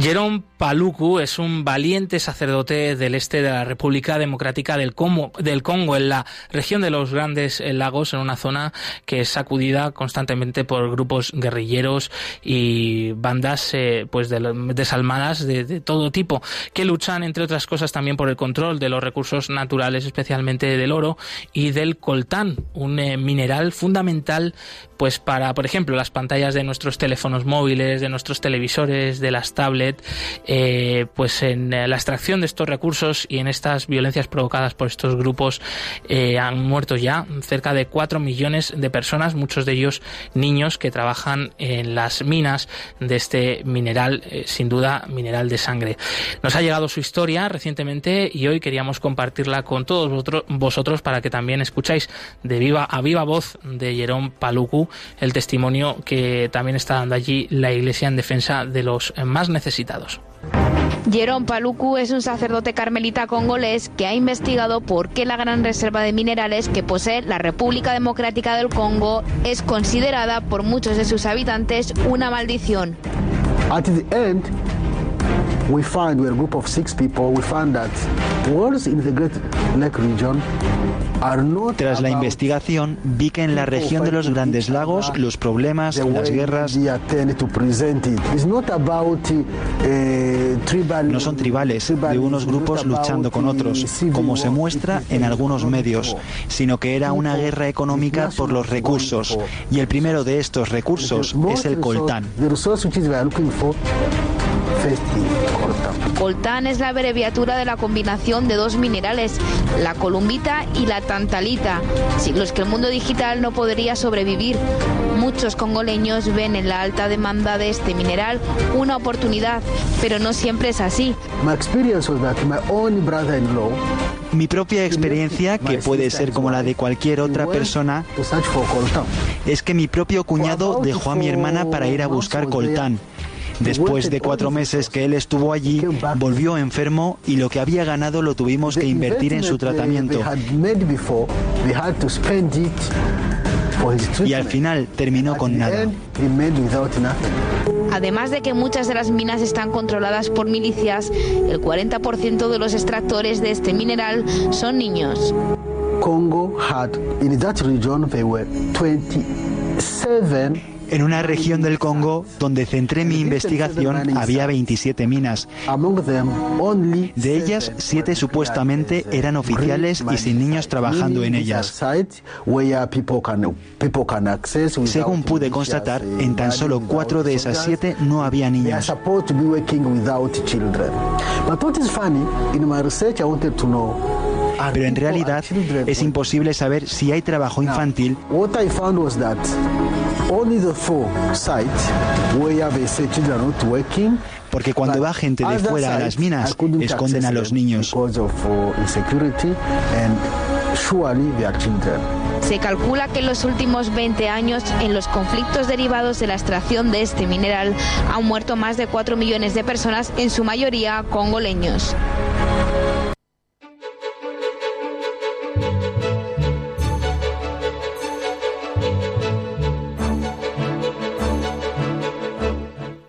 A: Jerome Paluku es un valiente sacerdote del este de la República Democrática del Congo, del Congo, en la región de los Grandes Lagos, en una zona que es sacudida constantemente por grupos guerrilleros y bandas eh, pues de, desalmadas de, de todo tipo, que luchan, entre otras cosas, también por el control de los recursos naturales, especialmente del oro y del coltán, un eh, mineral fundamental pues para, por ejemplo, las pantallas de nuestros teléfonos móviles, de nuestros televisores, de las tablets, eh, pues en eh, la extracción de estos recursos y en estas violencias provocadas por estos grupos eh, han muerto ya cerca de 4 millones de personas, muchos de ellos niños que trabajan en las minas de este mineral, sin duda mineral de sangre. Nos ha llegado su historia recientemente y hoy queríamos compartirla con todos vosotros, vosotros para que también escucháis de viva a viva voz de Jerón Paluku el testimonio que también está dando allí la Iglesia en defensa de los más necesitados.
I: Jerón Paluku es un sacerdote carmelita congolés que ha investigado por qué la gran reserva de minerales que posee la República Democrática del Congo es considerada por muchos de sus habitantes una maldición.
J: At the end, we find we're a group of six people. We find that wars in the Great Lake region
K: Tras la investigación, vi que en la región de los Grandes Lagos los problemas, las guerras
J: tribal.
K: no son tribales de unos grupos luchando con otros, como se muestra en algunos medios, sino que era una guerra económica por los recursos. Y el primero de estos recursos es el coltán.
J: Coltan.
I: Coltán es la abreviatura de la combinación de dos minerales, la columbita y la tantalita, sin los que el mundo digital no podría sobrevivir. Muchos congoleños ven en la alta demanda de este mineral una oportunidad, pero no siempre es así.
J: My experience was that my own brother-in-law
K: Mi propia experiencia, que puede ser como la de cualquier otra persona, es que mi propio cuñado dejó a mi hermana para ir a buscar coltán. Después de cuatro meses que él estuvo allí, volvió enfermo y lo que había ganado lo tuvimos que invertir en su tratamiento. Y al final terminó con nada.
I: Además de que muchas de las minas están controladas por milicias, el 40% de los extractores de este mineral son niños.
J: Congo had, in that region, there were 27
K: En una región del Congo donde centré mi investigación había 27 minas. De ellas, siete supuestamente eran oficiales y sin niños trabajando en ellas. Según pude constatar, en tan solo cuatro de esas siete no había niños. Pero en realidad es imposible saber si hay trabajo infantil
J: What I found was that only the four sites where they say children are not working
K: porque cuando va gente de fuera a las minas, esconden a los niños.
J: uh.
I: Se calcula que en los últimos 20 años, en los conflictos derivados de la extracción de este mineral, han muerto más de 4 millones de personas, en su mayoría congoleños.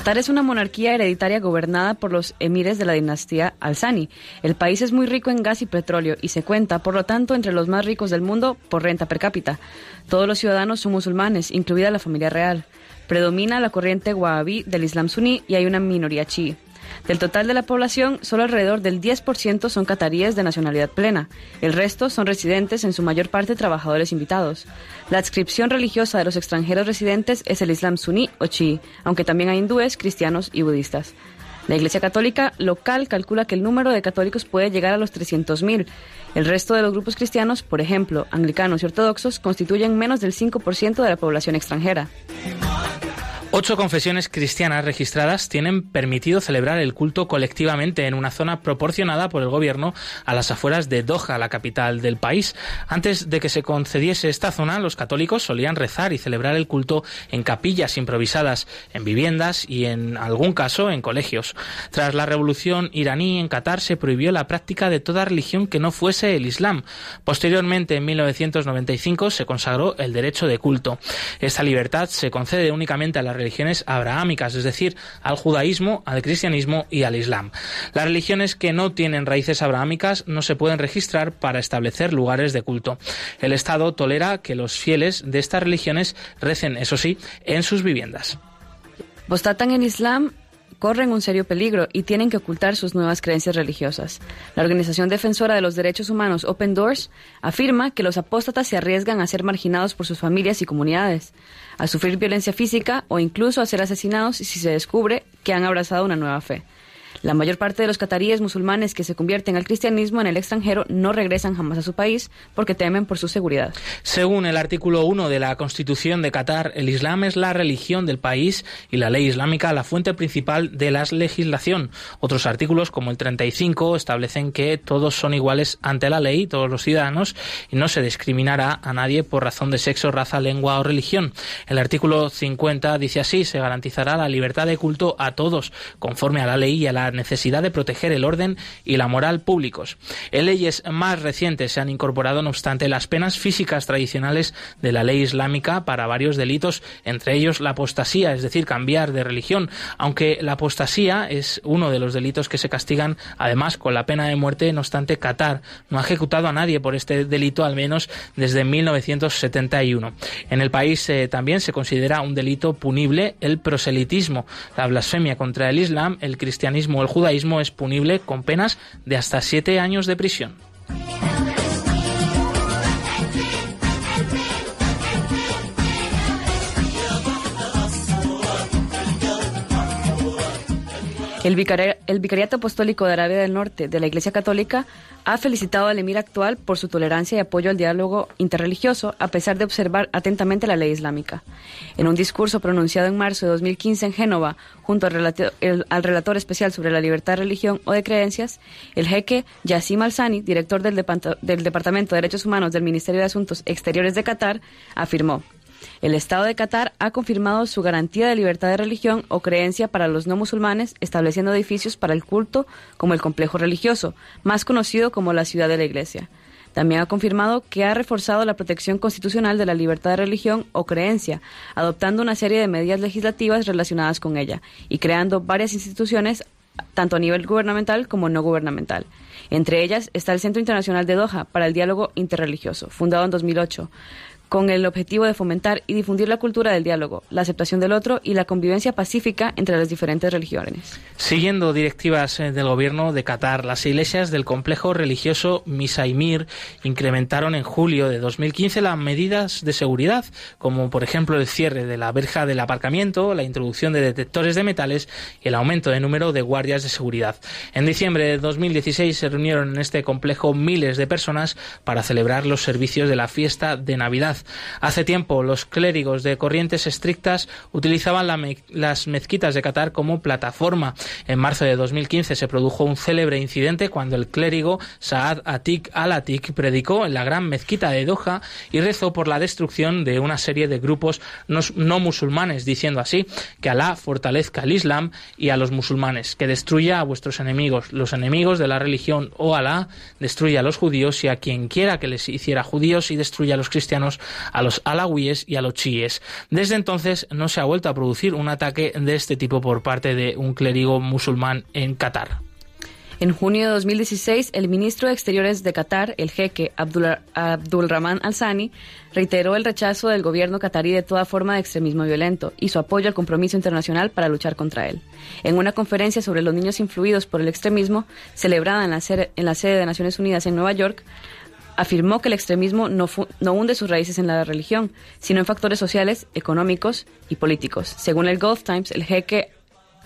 B: Qatar es una monarquía hereditaria gobernada por los emires de la dinastía Al-Sani. El país es muy rico en gas y petróleo y se cuenta, por lo tanto, entre los más ricos del mundo por renta per cápita. Todos los ciudadanos son musulmanes, incluida la familia real. Predomina la corriente wahabí del Islam suní y hay una minoría chií. Del total de la población, solo alrededor del 10% son cataríes de nacionalidad plena. El resto son residentes, en su mayor parte trabajadores invitados. La adscripción religiosa de los extranjeros residentes es el Islam suní o chií, aunque también hay hindúes, cristianos y budistas. La Iglesia Católica local calcula que el número de católicos puede llegar a los 300.000. El resto de los grupos cristianos, por ejemplo, anglicanos y ortodoxos, constituyen menos del 5% de la población extranjera.
A: Ocho confesiones cristianas registradas tienen permitido celebrar el culto colectivamente en una zona proporcionada por el gobierno a las afueras de Doha, la capital del país. Antes de que se concediese esta zona, los católicos solían rezar y celebrar el culto en capillas improvisadas, en viviendas y en algún caso en colegios. Tras la revolución iraní en Qatar se prohibió la práctica de toda religión que no fuese el Islam. Posteriormente, en 1995, se consagró el derecho de culto. Esta libertad se concede únicamente a las religiones abrahámicas, es decir, al judaísmo, al cristianismo y al islam. Las religiones que no tienen raíces abrahámicas no se pueden registrar para establecer lugares de culto. El Estado tolera que los fieles de estas religiones recen, eso sí, en sus viviendas.
B: Postatan en Islam corren un serio peligro y tienen que ocultar sus nuevas creencias religiosas. La organización defensora de los derechos humanos Open Doors afirma que los apóstatas se arriesgan a ser marginados por sus familias y comunidades, a sufrir violencia física o incluso a ser asesinados si se descubre que han abrazado una nueva fe. La mayor parte de los cataríes musulmanes que se convierten al cristianismo en el extranjero no regresan jamás a su país porque temen por su seguridad.
A: Según el artículo 1 de la Constitución de Qatar, el Islam es la religión del país y la ley islámica la fuente principal de la legislación. Otros artículos, como el 35, establecen que todos son iguales ante la ley, todos los ciudadanos, y no se discriminará a nadie por razón de sexo, raza, lengua o religión. El artículo 50 dice así, se garantizará la libertad de culto a todos, conforme a la ley y a la necesidad de proteger el orden y la moral públicos. En leyes más recientes se han incorporado, no obstante, las penas físicas tradicionales de la ley islámica para varios delitos, entre ellos la apostasía, es decir, cambiar de religión, aunque la apostasía es uno de los delitos que se castigan además con la pena de muerte, no obstante, Qatar no ha ejecutado a nadie por este delito al menos desde 1971. En el país eh, también se considera un delito punible el proselitismo. La blasfemia contra el Islam, el cristianismo el judaísmo es punible con penas de hasta siete años de prisión.
B: El, vicari- el Vicariato Apostólico de Arabia del Norte de la Iglesia Católica ha felicitado al emir actual por su tolerancia y apoyo al diálogo interreligioso, a pesar de observar atentamente la ley islámica. En un discurso pronunciado en marzo de 2015 en Génova, junto al, relato- el- al relator especial sobre la libertad de religión o de creencias, el jeque Yassim Al-Sani, director del Departamento de Derechos Humanos del Ministerio de Asuntos Exteriores de Qatar, afirmó. El Estado de Qatar ha confirmado su garantía de libertad de religión o creencia para los no musulmanes, estableciendo edificios para el culto como el complejo religioso, más conocido como la ciudad de la iglesia. También ha confirmado que ha reforzado la protección constitucional de la libertad de religión o creencia, adoptando una serie de medidas legislativas relacionadas con ella y creando varias instituciones tanto a nivel gubernamental como no gubernamental. Entre ellas está el Centro Internacional de Doha para el Diálogo Interreligioso, fundado en 2008 con el objetivo de fomentar y difundir la cultura del diálogo, la aceptación del otro y la convivencia pacífica entre las diferentes religiones.
A: Siguiendo directivas eh, del gobierno de Qatar, las iglesias del complejo religioso Misaimir incrementaron en julio de 2015 las medidas de seguridad, como por ejemplo el cierre de la verja del aparcamiento, la introducción de detectores de metales y el aumento de número de guardias de seguridad. En diciembre de 2016 se reunieron en este complejo miles de personas para celebrar los servicios de la fiesta de Navidad. Hace tiempo, los clérigos de corrientes estrictas utilizaban las mezquitas de Qatar como plataforma. En marzo de 2015 se produjo un célebre incidente cuando el clérigo Saad Atik al-Atik predicó en la gran mezquita de Doha y rezó por la destrucción de una serie de grupos no, no musulmanes, diciendo así que Alá fortalezca al Islam y a los musulmanes, que destruya a vuestros enemigos, los enemigos de la religión, o Alá destruya a los judíos y a quien quiera que les hiciera judíos y destruya a los cristianos a los alawíes y a los chiíes. Desde entonces no se ha vuelto a producir un ataque de este tipo por parte de un clérigo musulmán en Qatar.
B: En junio de 2016, el ministro de Exteriores de Qatar, el jeque Abdul, Abdulrahman Al-Sani, reiteró el rechazo del gobierno qatarí de toda forma de extremismo violento y su apoyo al compromiso internacional para luchar contra él. En una conferencia sobre los niños influidos por el extremismo, celebrada en la sede de Naciones Unidas en Nueva York, afirmó que el extremismo no, no hunde sus raíces en la religión, sino en factores sociales, económicos y políticos. Según el Gulf Times, el jeque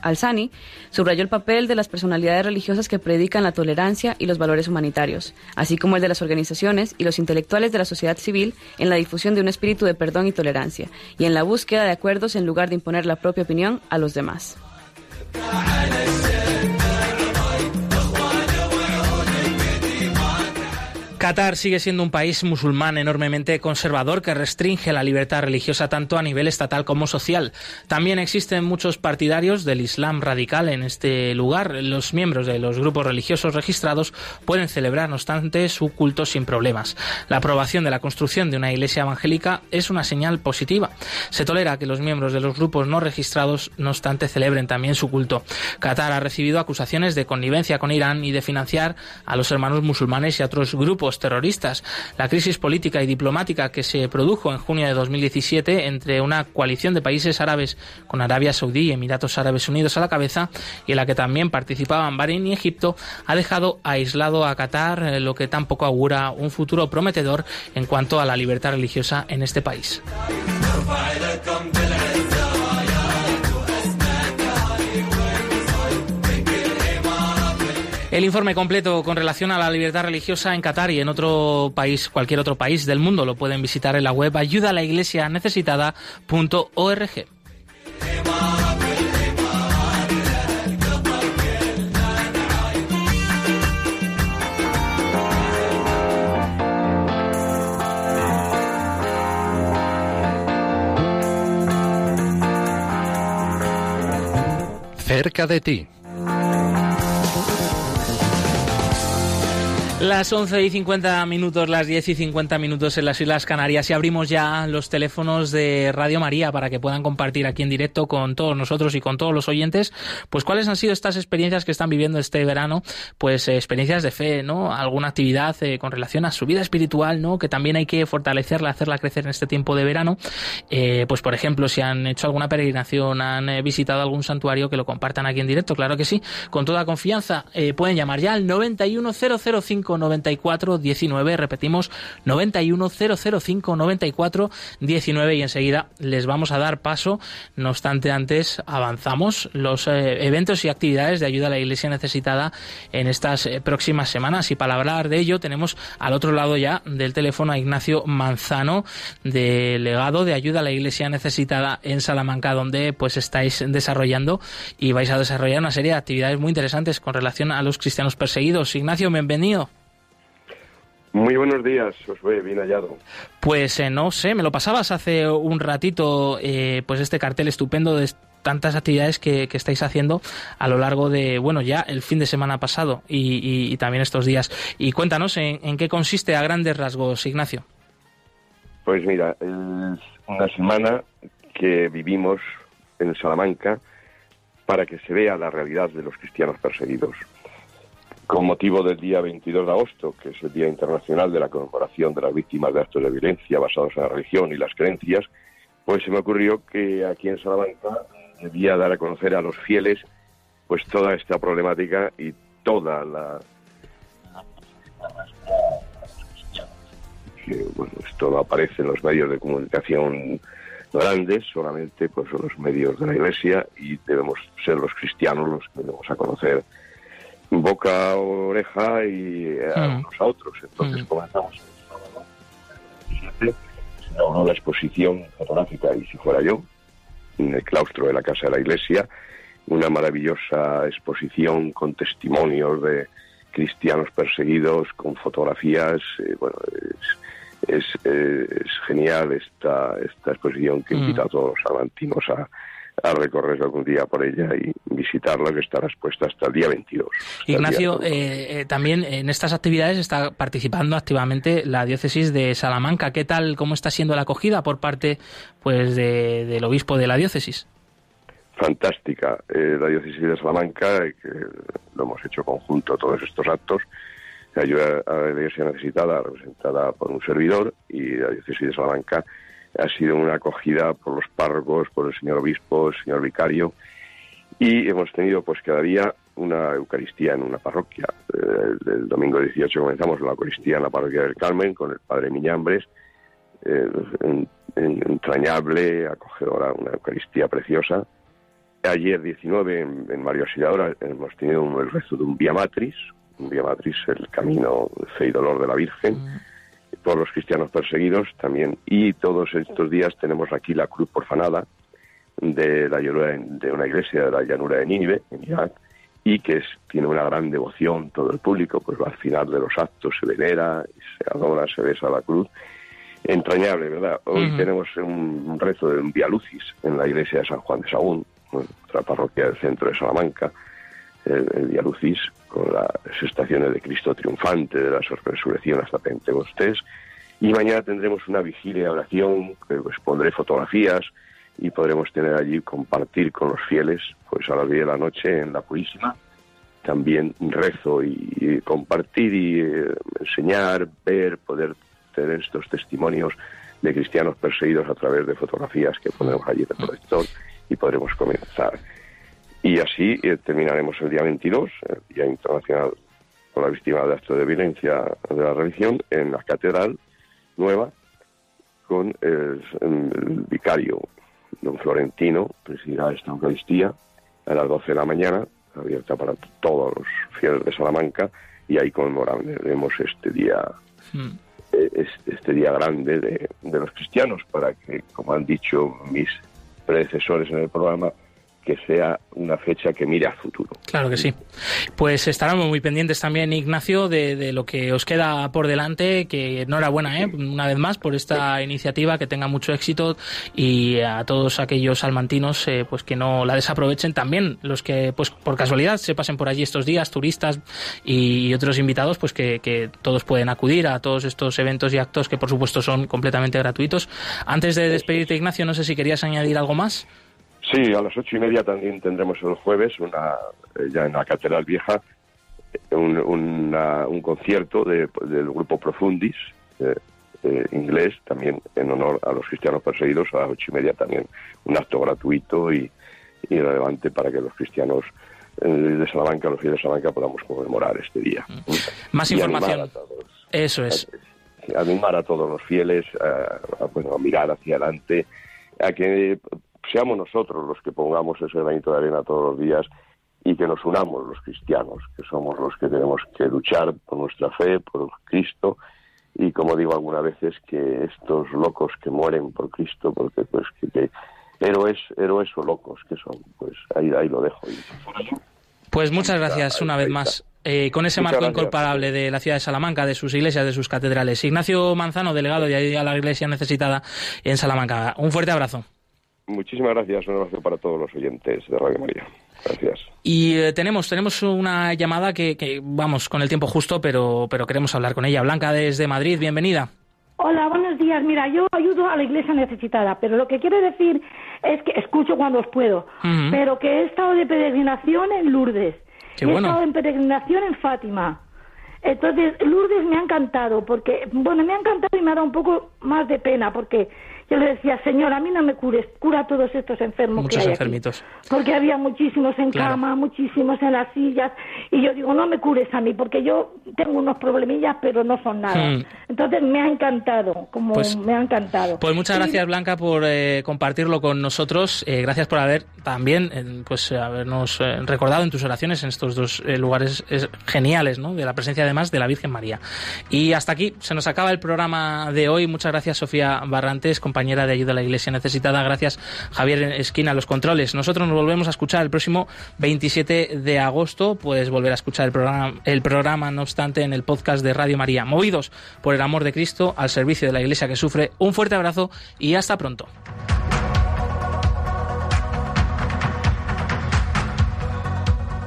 B: Al-Sani subrayó el papel de las personalidades religiosas que predican la tolerancia y los valores humanitarios, así como el de las organizaciones y los intelectuales de la sociedad civil en la difusión de un espíritu de perdón y tolerancia, y en la búsqueda de acuerdos en lugar de imponer la propia opinión a los demás.
A: Qatar sigue siendo un país musulmán enormemente conservador que restringe la libertad religiosa tanto a nivel estatal como social. También existen muchos partidarios del Islam radical en este lugar. Los miembros de los grupos religiosos registrados pueden celebrar, no obstante, su culto sin problemas. La aprobación de la construcción de una iglesia evangélica es una señal positiva. Se tolera que los miembros de los grupos no registrados, no obstante, celebren también su culto. Qatar ha recibido acusaciones de connivencia con Irán y de financiar a los hermanos musulmanes y a otros grupos terroristas. La crisis política y diplomática que se produjo en junio de 2017 entre una coalición de países árabes con Arabia Saudí y Emiratos Árabes Unidos a la cabeza y en la que también participaban Bahrein y Egipto ha dejado aislado a Qatar, eh, lo que tampoco augura un futuro prometedor en cuanto a la libertad religiosa en este país. El informe completo con relación a la libertad religiosa en Qatar y en otro país, cualquier otro país del mundo, lo pueden visitar en la web ayudalaiglesianecesitada.org.
L: Cerca de ti.
A: Las 11 y 50 minutos, las 10 y 50 minutos en las Islas Canarias y abrimos ya los teléfonos de Radio María para que puedan compartir aquí en directo con todos nosotros y con todos los oyentes, pues cuáles han sido estas experiencias que están viviendo este verano, pues eh, experiencias de fe, ¿no? Alguna actividad eh, con relación a su vida espiritual, ¿no? Que también hay que fortalecerla, hacerla crecer en este tiempo de verano. Eh, pues por ejemplo, si han hecho alguna peregrinación, han eh, visitado algún santuario, que lo compartan aquí en directo, claro que sí, con toda confianza. Pueden llamar ya al 91005 94 19, repetimos 91005 94 19 y enseguida les vamos a dar paso. No obstante, antes avanzamos los eh, eventos y actividades de ayuda a la Iglesia necesitada en estas eh, próximas semanas y para hablar de ello tenemos al otro lado ya del teléfono a Ignacio Manzano, delegado de ayuda a la Iglesia necesitada en Salamanca, donde pues estáis desarrollando y vais a desarrollar una serie de actividades muy interesantes con relación a los cristianos perseguidos. Ignacio, bienvenido.
M: Muy buenos días, os ve bien hallado.
A: Pues eh, no sé, me lo pasabas hace un ratito, eh, pues este cartel estupendo de tantas actividades que, que estáis haciendo a lo largo de, bueno, ya el fin de semana pasado y, y- y también estos días. Y cuéntanos en, en qué consiste a grandes rasgos, Ignacio.
M: Pues mira, es una semana que vivimos en Salamanca para que se vea la realidad de los cristianos perseguidos. Con motivo del día 22 de agosto, que es el Día Internacional de la Conmemoración de las Víctimas de Actos de Violencia basados en la religión y las creencias, pues se me ocurrió que aquí en Salamanca debía dar a conocer a los fieles pues toda esta problemática y toda la que bueno esto no aparece en los medios de comunicación grandes solamente pues son los medios de la iglesia y debemos ser los cristianos los que debemos a conocer boca a oreja y a
N: Mm.
M: unos a otros entonces comenzamos se inauguró la exposición fotográfica y si fuera yo en el claustro de la casa de la iglesia una maravillosa exposición con testimonios de cristianos perseguidos con fotografías eh, bueno es, es, eh, es genial esta esta exposición que
A: Mm.
M: invita a todos los salmantinos a, a recorrer algún día por ella y visitarla que estará expuesta hasta el día 22 hasta el
A: Ignacio,
M: día
A: eh, eh, también en estas actividades está participando activamente la diócesis de Salamanca. ¿Qué tal, cómo está siendo la acogida por parte pues de- del obispo de la diócesis?
M: fantástica. Eh, la diócesis de Salamanca, eh, que lo hemos hecho conjunto todos estos actos, ayuda a la iglesia necesitada, representada por un servidor, y la diócesis de Salamanca ha sido una acogida por los párrocos, por el señor obispo, el señor vicario, y hemos tenido pues cada día una Eucaristía en una parroquia. Eh, el, el domingo 18 comenzamos la Eucaristía en la parroquia del Carmen con el padre Miñambres, eh, en- en- entrañable, acogedora, una Eucaristía preciosa. Ayer 19 en, en Mario Auxiliadora hemos tenido un- el rezo de un Vía Matris, un Vía Matris, el camino fe y dolor de la Virgen, por los cristianos perseguidos también. Y todos estos días tenemos aquí la cruz porfanada de, la llanura de, una iglesia de la llanura de Nínive, en Irak, y que es- tiene una gran devoción todo el público, pues al final de los actos se venera, se adora, se besa la cruz. Entrañable, ¿verdad? Hoy tenemos un, rezo de un Via Lucis en la iglesia de San Juan de Sagún, otra parroquia del centro de Salamanca, el, el Via Lucis, con las estaciones de Cristo triunfante, de la resurrección hasta Pentecostés. Y mañana tendremos una vigilia de oración, que pues pondré fotografías y podremos tener allí, compartir con los fieles, pues a las 10 de la noche en la Purísima, también rezo y, y compartir y eh, enseñar, ver, poder tener estos testimonios de cristianos perseguidos a través de fotografías que pondremos allí en el proyector y podremos comenzar. Y así eh, terminaremos el día 22, el Día Internacional por la Víctima de Actos de Violencia de la Religión, en la Catedral Nueva, con el, el vicario don Florentino, presidirá esta Eucaristía a las 12 de la mañana, abierta para todos los fieles de Salamanca, y ahí conmemoraremos este día eh, este, este día grande de, de los cristianos para que, como han dicho mis predecesores en el programa, que sea una fecha que mire al futuro.
A: Claro que sí. Pues estaremos muy pendientes también, Ignacio, de, de lo que os queda por delante, que enhorabuena, ¿eh? una vez más, por esta iniciativa, que tenga mucho éxito y a todos aquellos salmantinos eh, pues que no la desaprovechen también, los que pues por casualidad se pasen por allí estos días, turistas y otros invitados, pues que, que todos pueden acudir a todos estos eventos y actos que por supuesto son completamente gratuitos. Antes de despedirte, Ignacio, no sé si querías añadir algo más.
M: Sí, a las ocho y media también tendremos el jueves, una, eh, ya en la Catedral Vieja, un, una- un concierto de- del grupo Profundis, eh, eh, inglés, también en honor a los cristianos perseguidos, a las ocho y media también un acto gratuito y, y relevante para que los cristianos de Salamanca, los fieles de Salamanca, podamos conmemorar este día.
A: Mm. Más
M: Y
A: información.
M: a todos
A: Eso es.
M: animar a todos los fieles a, a, bueno, a mirar hacia adelante, a que seamos nosotros los que pongamos ese granito de arena todos los días y que nos unamos los cristianos, que somos los que tenemos que luchar por nuestra fe, por Cristo y como digo algunas veces que estos locos que mueren por Cristo, porque pues que, que héroes, héroes o locos que son, pues ahí, ahí lo dejo.
A: Pues muchas gracias una vez más. Eh, con ese
M: Muchas
A: marco
M: gracias.
A: incomparable de la ciudad de Salamanca, de sus iglesias, de sus catedrales. Ignacio Manzano, delegado de ahí a la iglesia necesitada en Salamanca. Un fuerte abrazo.
M: Muchísimas gracias, un abrazo para todos los oyentes de Radio María. Gracias.
A: Y eh, tenemos, tenemos una llamada que, que, vamos, con el tiempo justo, pero, pero queremos hablar con ella. Blanca desde Madrid, bienvenida.
N: Hola, buenos días. Mira, yo ayudo a la iglesia necesitada, pero lo que quiero decir es que escucho cuando os puedo, pero que he estado de peregrinación en Lourdes,
A: Qué
N: y he
A: bueno.
N: estado en peregrinación en Fátima. Entonces, Lourdes me ha encantado, porque, bueno, me ha encantado y me ha dado un poco más de pena, porque yo le decía, Señor, a mí no me cures, cura a todos estos enfermos
A: Muchos
N: que hay aquí".
A: enfermitos.
N: Porque había muchísimos en
A: Claro.
N: cama, muchísimos en las sillas, y yo digo, no me cures a mí, porque yo tengo unos problemillas, pero no son nada.
A: Hmm.
N: Entonces me ha encantado, como
A: Pues-
N: me ha encantado.
A: Pues muchas
N: Y-
A: gracias Blanca por eh, compartirlo con nosotros. Eh, gracias por haber también, eh, pues habernos eh, recordado en tus oraciones en estos dos eh, lugares geniales, ¿no? De la presencia además de la Virgen María. Y hasta aquí se nos acaba el programa de hoy. Muchas gracias Sofía Barrantes, compañera de ayuda a la Iglesia necesitada. Gracias Javier Esquina los controles. Nosotros nos volvemos a escuchar el próximo 27 de agosto. Puedes volver a escuchar el programa, el programa, no obstante, en el podcast de Radio María. Movidos por el amor de Cristo al servicio de la Iglesia que sufre. Un fuerte abrazo y hasta pronto.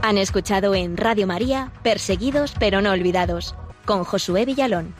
O: Han escuchado en Radio María Perseguidos pero no olvidados con Josué Villalón.